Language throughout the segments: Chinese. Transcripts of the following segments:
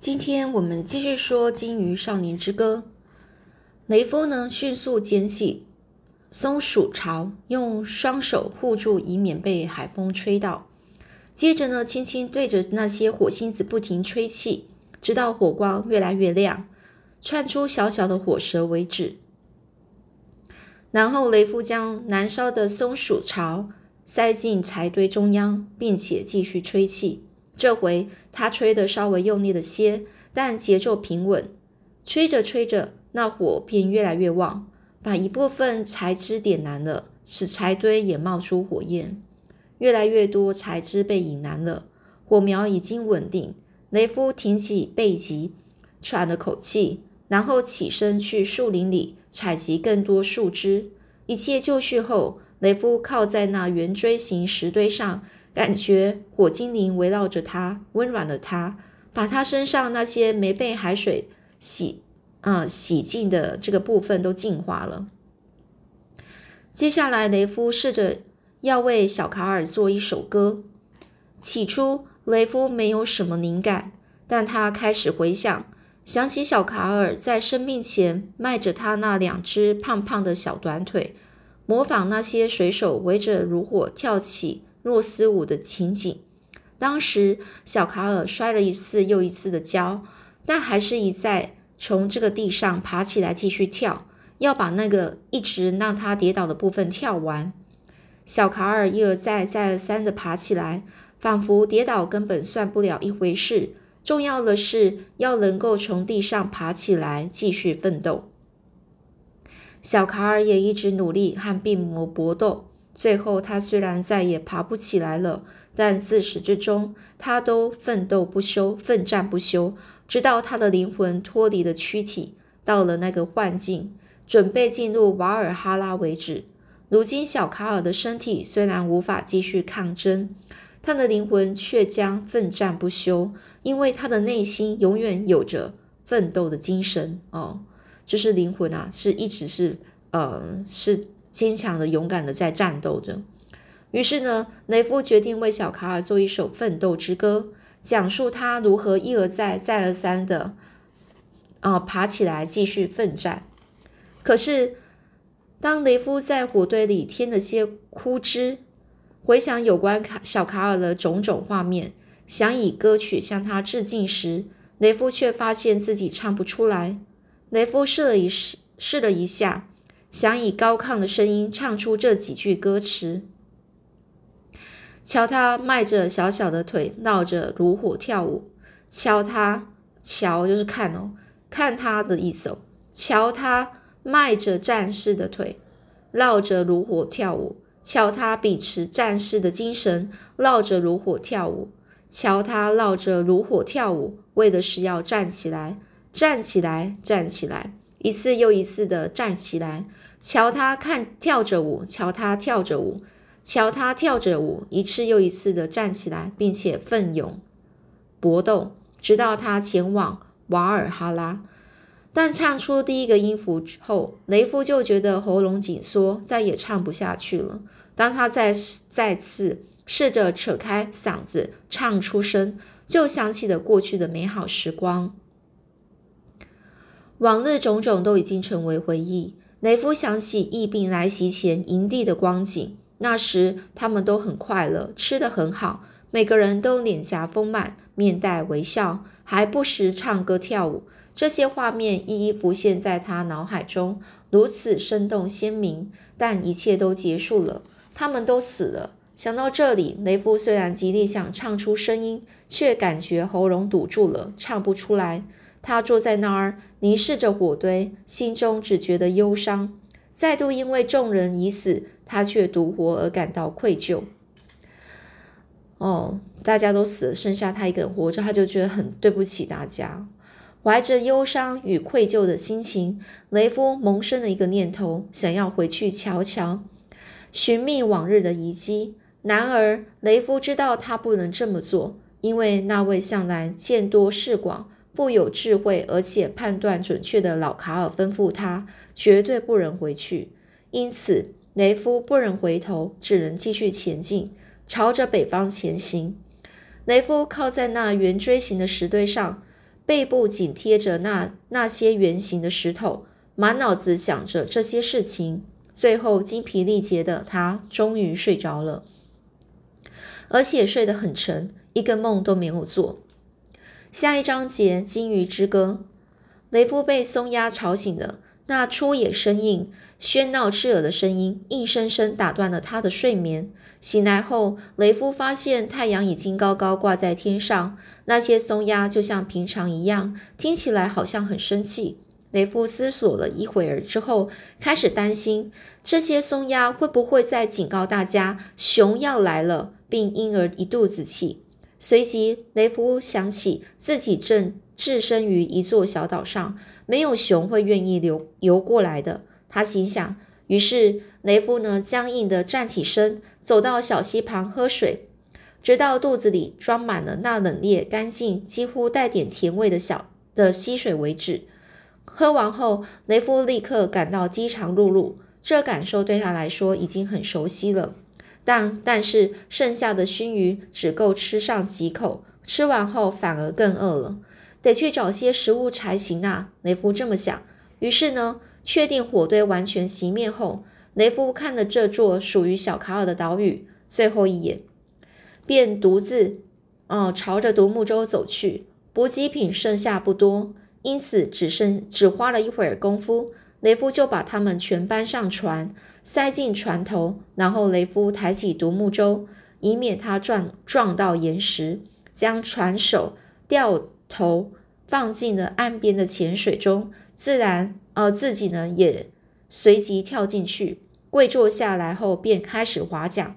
今天我们继续说《金鱼少年之歌》。雷夫呢，迅速捡起松鼠巢，用双手护住，以免被海风吹到。接着呢，轻轻对着那些火星子不停吹气，直到火光越来越亮，窜出小小的火舌为止。然后，雷夫将燃烧的松鼠巢塞进柴堆中央，并且继续吹气。这回他吹得稍微用力了些，但节奏平稳。吹着吹着，那火便越来越旺，把一部分柴枝点燃了，使柴堆也冒出火焰。越来越多柴枝被引燃了，火苗已经稳定。雷夫挺起背脊，喘了口气，然后起身去树林里采集更多树枝。一切就绪后，雷夫靠在那圆锥形石堆上。感觉火精灵围绕着他，温暖了他，把他身上那些没被海水洗啊洗净的这个部分都净化了。接下来，雷夫试着要为小卡尔做一首歌。起初，雷夫没有什么灵感，但他开始回想，想起小卡尔在生病前迈着他那两只胖胖的小短腿，模仿那些水手围着炉火跳起。诺斯舞的情景，当时小卡尔摔了一次又一次的跤，但还是一再从这个地上爬起来继续跳，要把那个一直让他跌倒的部分跳完。小卡尔一而再再而三的爬起来，仿佛跌倒根本算不了一回事，重要的是要能够从地上爬起来继续奋斗。小卡尔也一直努力和病魔搏斗。最后，他虽然再也爬不起来了，但自始至终，他都奋斗不休，奋战不休，直到他的灵魂脱离了躯体，到了那个幻境，准备进入瓦尔哈拉为止。如今，小卡尔的身体虽然无法继续抗争，他的灵魂却将奋战不休，因为他的内心永远有着奋斗的精神。哦，就是灵魂啊，是一直是，呃，是。坚强的、勇敢的在战斗着。于是呢，雷夫决定为小卡尔做一首奋斗之歌，讲述他如何一而再、再而三的啊爬起来继续奋战。可是，当雷夫在火堆里添了些枯枝，回想有关卡小卡尔的种种画面，想以歌曲向他致敬时，雷夫却发现自己唱不出来。雷夫试了一试，试了一下。想以高亢的声音唱出这几句歌词。瞧他迈着小小的腿，绕着炉火跳舞。瞧他，瞧就是看哦，看他的意思哦。瞧他迈着战士的腿，绕着炉火跳舞。瞧他秉持战士的精神，绕着炉火跳舞。瞧他绕着炉火跳舞，为的是要站起来，站起来，站起来，一次又一次的站起来。瞧他看跳着舞，瞧他跳着舞，瞧他跳着舞，一次又一次的站起来，并且奋勇搏斗，直到他前往瓦尔哈拉。但唱出第一个音符之后，雷夫就觉得喉咙紧缩，再也唱不下去了。当他再再次试着扯开嗓子唱出声，就想起了过去的美好时光，往日种种都已经成为回忆。雷夫想起疫病来袭前营地的光景，那时他们都很快乐，吃得很好，每个人都脸颊丰满，面带微笑，还不时唱歌跳舞。这些画面一一浮现在他脑海中，如此生动鲜明。但一切都结束了，他们都死了。想到这里，雷夫虽然极力想唱出声音，却感觉喉咙堵住了，唱不出来。他坐在那儿，凝视着火堆，心中只觉得忧伤。再度因为众人已死，他却独活而感到愧疚。哦，大家都死了，剩下他一个人活着，他就觉得很对不起大家。怀着忧伤与愧疚的心情，雷夫萌生了一个念头，想要回去瞧瞧，寻觅往日的遗迹。然而，雷夫知道他不能这么做，因为那位向来见多识广。富有智慧而且判断准确的老卡尔吩咐他，绝对不能回去。因此，雷夫不忍回头，只能继续前进，朝着北方前行。雷夫靠在那圆锥形的石堆上，背部紧贴着那那些圆形的石头，满脑子想着这些事情。最后精疲力竭的他终于睡着了，而且睡得很沉，一个梦都没有做。下一章节《金鱼之歌》，雷夫被松鸦吵醒了，那粗野生硬、喧闹刺耳的声音硬生生打断了他的睡眠。醒来后，雷夫发现太阳已经高高挂在天上，那些松鸦就像平常一样，听起来好像很生气。雷夫思索了一会儿之后，开始担心这些松鸦会不会在警告大家熊要来了，并因而一肚子气。随即，雷夫想起自己正置身于一座小岛上，没有熊会愿意流游过来的。他心想。于是，雷夫呢僵硬地站起身，走到小溪旁喝水，直到肚子里装满了那冷冽、干净、几乎带点甜味的小的溪水为止。喝完后，雷夫立刻感到饥肠辘辘，这感受对他来说已经很熟悉了。但但是剩下的熏鱼只够吃上几口，吃完后反而更饿了，得去找些食物才行啊！雷夫这么想。于是呢。确定火堆完全熄灭后，雷夫看了这座属于小卡尔的岛屿最后一眼，便独自，嗯，朝着独木舟走去。补给品剩下不多，因此只剩只花了一会儿功夫，雷夫就把它们全搬上船，塞进船头。然后雷夫抬起独木舟，以免它撞撞到岩石，将船手掉头放进了岸边的浅水中，自然。而自己呢，也随即跳进去，跪坐下来后，便开始划桨。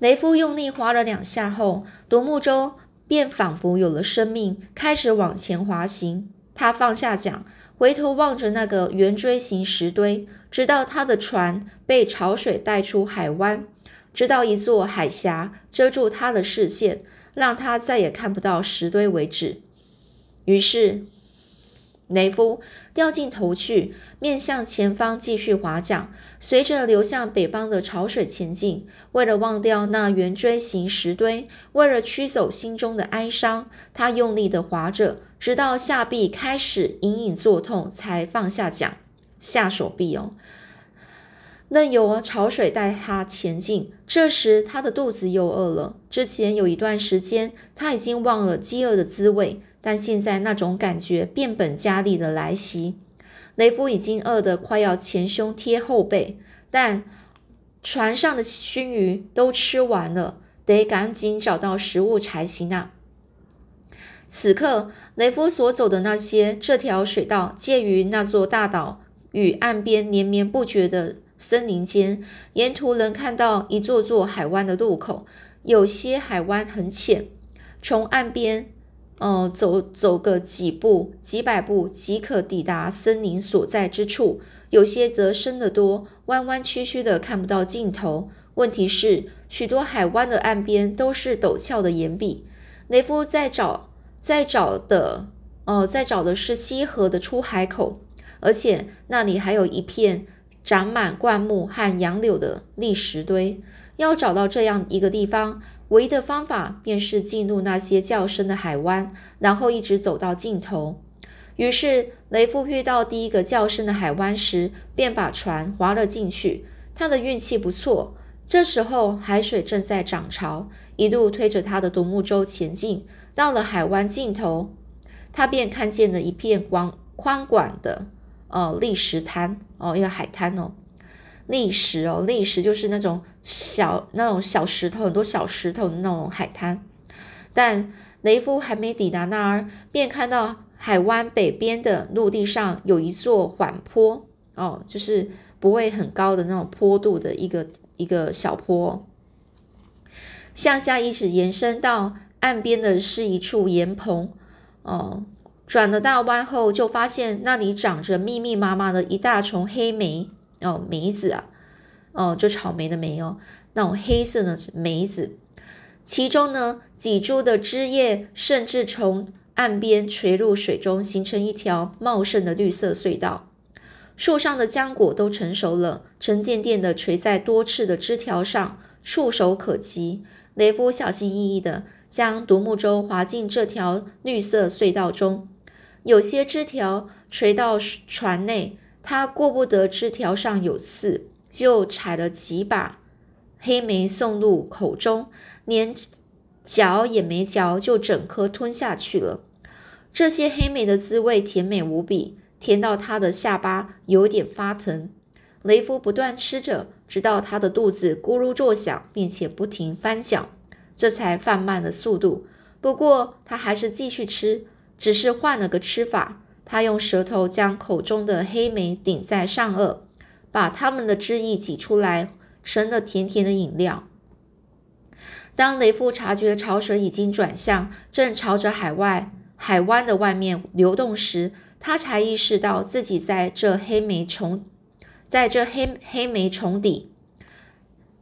雷夫用力划了两下后，独木舟便仿佛有了生命，开始往前滑行。他放下桨，回头望着那个圆锥形石堆，直到他的船被潮水带出海湾，直到一座海峡遮住他的视线，让他再也看不到石堆为止。于是。雷夫掉进头去，面向前方继续划桨，随着流向北方的潮水前进。为了忘掉那圆锥形石堆，为了驱走心中的哀伤，他用力地划着，直到下臂开始隐隐作痛，才放下桨。下手臂哦，任由潮水带他前进。这时，他的肚子又饿了。之前有一段时间，他已经忘了饥饿的滋味。但现在那种感觉变本加厉的来袭，雷夫已经饿得快要前胸贴后背，但船上的熏鱼都吃完了，得赶紧找到食物才行啊！此刻，雷夫所走的那些这条水道介于那座大岛与岸边连绵不绝的森林间，沿途能看到一座座海湾的入口，有些海湾很浅，从岸边。哦，走走个几步、几百步即可抵达森林所在之处，有些则深得多，弯弯曲曲的看不到尽头。问题是，许多海湾的岸边都是陡峭的岩壁。雷夫在找，在找的，哦，在找的是溪河的出海口，而且那里还有一片长满灌木和杨柳的砾石堆。要找到这样一个地方。唯一的方法便是进入那些较深的海湾，然后一直走到尽头。于是，雷夫遇到第一个较深的海湾时，便把船划了进去。他的运气不错，这时候海水正在涨潮，一路推着他的独木舟前进。到了海湾尽头，他便看见了一片广宽广的呃砾石滩哦，一个海滩哦。砾石哦，砾石就是那种小那种小石头，很多小石头的那种海滩。但雷夫还没抵达那儿，便看到海湾北边的陆地上有一座缓坡哦，就是不会很高的那种坡度的一个一个小坡，向下一直延伸到岸边的是一处岩棚哦。转了大弯后，就发现那里长着密密麻麻的一大丛黑莓。哦，梅子啊，哦，就草莓的莓哦，那种黑色的梅子，其中呢几株的枝叶甚至从岸边垂入水中，形成一条茂盛的绿色隧道。树上的浆果都成熟了，沉甸甸的垂在多刺的枝条上，触手可及。雷夫小心翼翼的将独木舟划进这条绿色隧道中。有些枝条垂到船内，他过不得枝条上有刺，就采了几把黑莓送入口中，连嚼也没嚼，就整颗吞下去了。这些黑莓的滋味甜美无比，甜到他的下巴有点发疼。雷夫不断吃着，直到他的肚子咕噜作响，并且不停翻搅，这才放慢了速度。不过他还是继续吃。只是换了个吃法，他用舌头将口中的黑莓顶在上颚，把它们的汁液挤出来，成了甜甜的饮料。当雷夫察觉潮水已经转向，正朝着海外海湾的外面流动时，他才意识到自己在这黑莓虫，在这黑黑莓虫底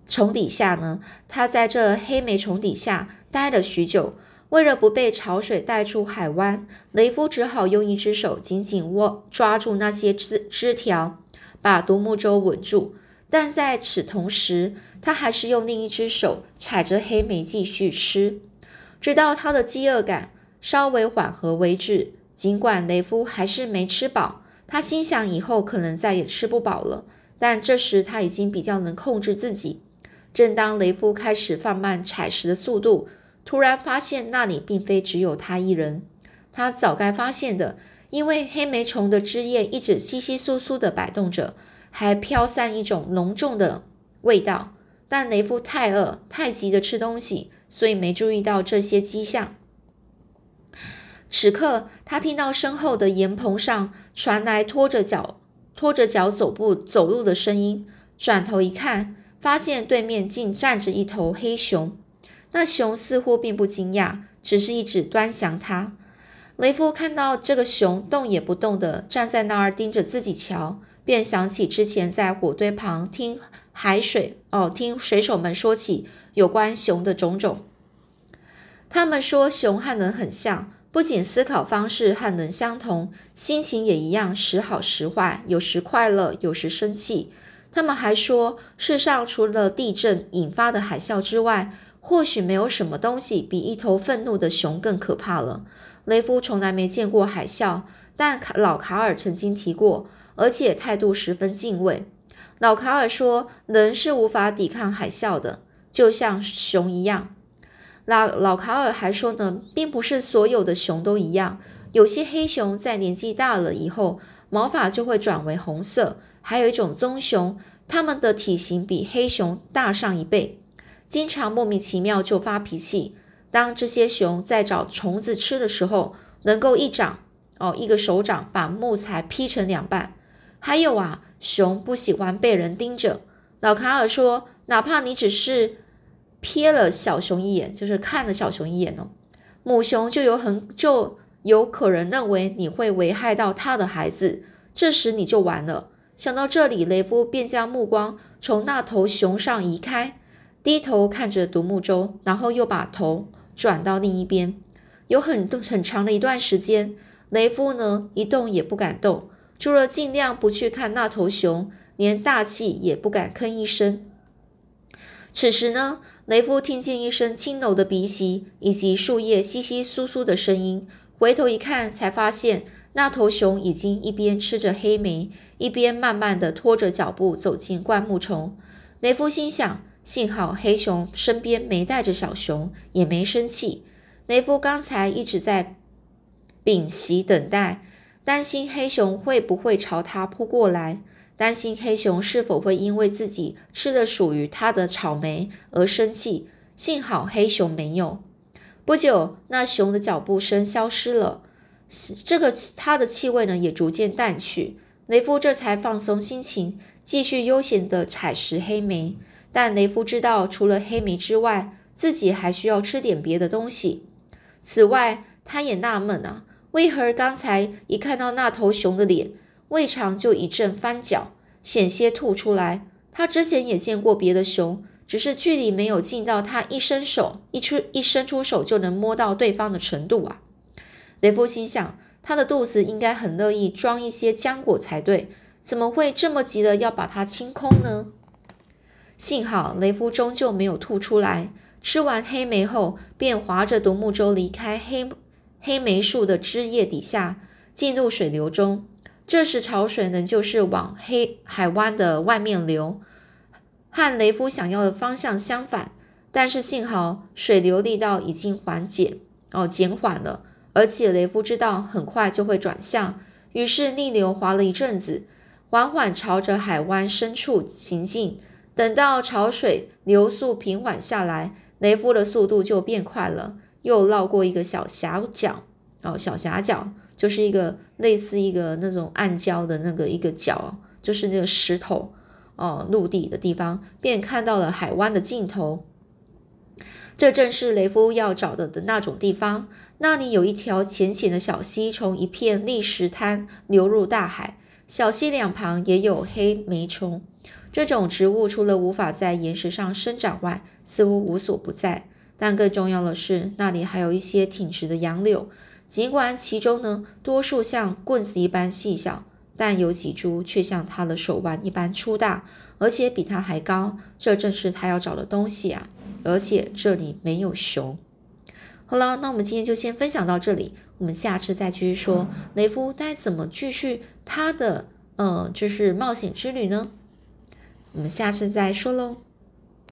虫底下呢。他在这黑莓虫底下待了许久。为了不被潮水带出海湾，雷夫只好用一只手紧紧握抓住那些枝枝条，把独木舟稳住。但在此同时，他还是用另一只手踩着黑莓继续吃，直到他的饥饿感稍微缓和为止。尽管雷夫还是没吃饱，他心想以后可能再也吃不饱了。但这时他已经比较能控制自己。正当雷夫开始放慢采食的速度，突然发现那里并非只有他一人，他早该发现的，因为黑莓虫的枝叶一直稀稀疏疏地摆动着，还飘散一种浓重的味道。但雷夫太饿，太急着吃东西，所以没注意到这些迹象。此刻，他听到身后的岩棚上传来拖着脚、拖着脚走步走路的声音，转头一看，发现对面竟站着一头黑熊。那熊似乎并不惊讶，只是一直端详他。雷夫看到这个熊动也不动地站在那儿盯着自己瞧，便想起之前在火堆旁听海水哦，听水手们说起有关熊的种种。他们说熊和人很像，不仅思考方式和人相同，心情也一样，时好时坏，有时快乐，有时生气。他们还说，世上除了地震引发的海啸之外，或许没有什么东西比一头愤怒的熊更可怕了。雷夫从来没见过海啸，但卡老卡尔曾经提过，而且态度十分敬畏。老卡尔说，人是无法抵抗海啸的，就像熊一样。老老卡尔还说呢，并不是所有的熊都一样，有些黑熊在年纪大了以后，毛发就会转为红色。还有一种棕熊，它们的体型比黑熊大上一倍。经常莫名其妙就发脾气。当这些熊在找虫子吃的时候，能够一掌哦，一个手掌把木材劈成两半。还有啊，熊不喜欢被人盯着。老卡尔说，哪怕你只是瞥了小熊一眼，就是看了小熊一眼哦，母熊就有很就有可能认为你会危害到它的孩子，这时你就完了。想到这里，雷夫便将目光从那头熊上移开。低头看着独木舟，然后又把头转到另一边。有很多很长的一段时间，雷夫呢一动也不敢动，除了尽量不去看那头熊，连大气也不敢吭一声。此时呢，雷夫听见一声轻柔的鼻息，以及树叶稀稀疏疏的声音。回头一看，才发现那头熊已经一边吃着黑莓，一边慢慢的拖着脚步走进灌木丛。雷夫心想。幸好黑熊身边没带着小熊，也没生气。雷夫刚才一直在屏息等待，担心黑熊会不会朝他扑过来，担心黑熊是否会因为自己吃了属于他的草莓而生气。幸好黑熊没有。不久，那熊的脚步声消失了，这个它的气味呢也逐渐淡去。雷夫这才放松心情，继续悠闲地采食黑莓。但雷夫知道，除了黑莓之外，自己还需要吃点别的东西。此外，他也纳闷啊，为何刚才一看到那头熊的脸，胃肠就一阵翻搅，险些吐出来？他之前也见过别的熊，只是距离没有近到他一伸手一出一伸出手就能摸到对方的程度啊。雷夫心想，他的肚子应该很乐意装一些浆果才对，怎么会这么急的要把它清空呢？幸好雷夫终究没有吐出来，吃完黑莓后，便划着独木舟离开黑黑莓树的枝叶底下，进入水流中。这时潮水呢，就是往黑海湾的外面流，和雷夫想要的方向相反。但是幸好水流力道已经缓解哦，减缓了，而且雷夫知道很快就会转向，于是逆流划了一阵子，缓缓朝着海湾深处行进。等到潮水流速平缓下来，雷夫的速度就变快了，又绕过一个小峡角哦，小峡角就是一个类似一个那种暗礁的那个一个角，就是那个石头哦，陆地的地方，便看到了海湾的尽头。这正是雷夫要找的的那种地方。那里有一条浅浅的小溪，从一片砾石滩流入大海。小溪两旁也有黑莓虫。这种植物除了无法在岩石上生长外，似乎无所不在。但更重要的是，那里还有一些挺直的杨柳。尽管其中呢，多数像棍子一般细小，但有几株却像他的手腕一般粗大，而且比他还高。这正是他要找的东西啊！而且这里没有熊。好了，那我们今天就先分享到这里，我们下次再继续说雷夫该怎么继续他的，呃，就是冒险之旅呢？我们下次再说喽。